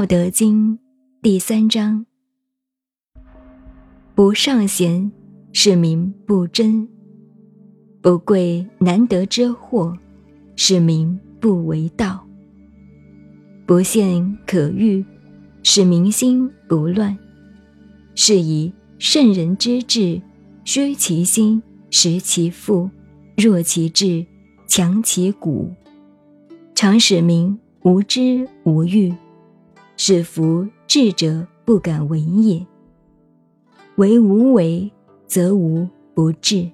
道德经第三章：不尚贤，是名不争；不贵难得之货，是民不为道；不陷可欲，使民心不乱。是以圣人之治，虚其心，实其腹，弱其志，强其骨，常使民无知无欲。是夫智者不敢为也。为无为，则无不治。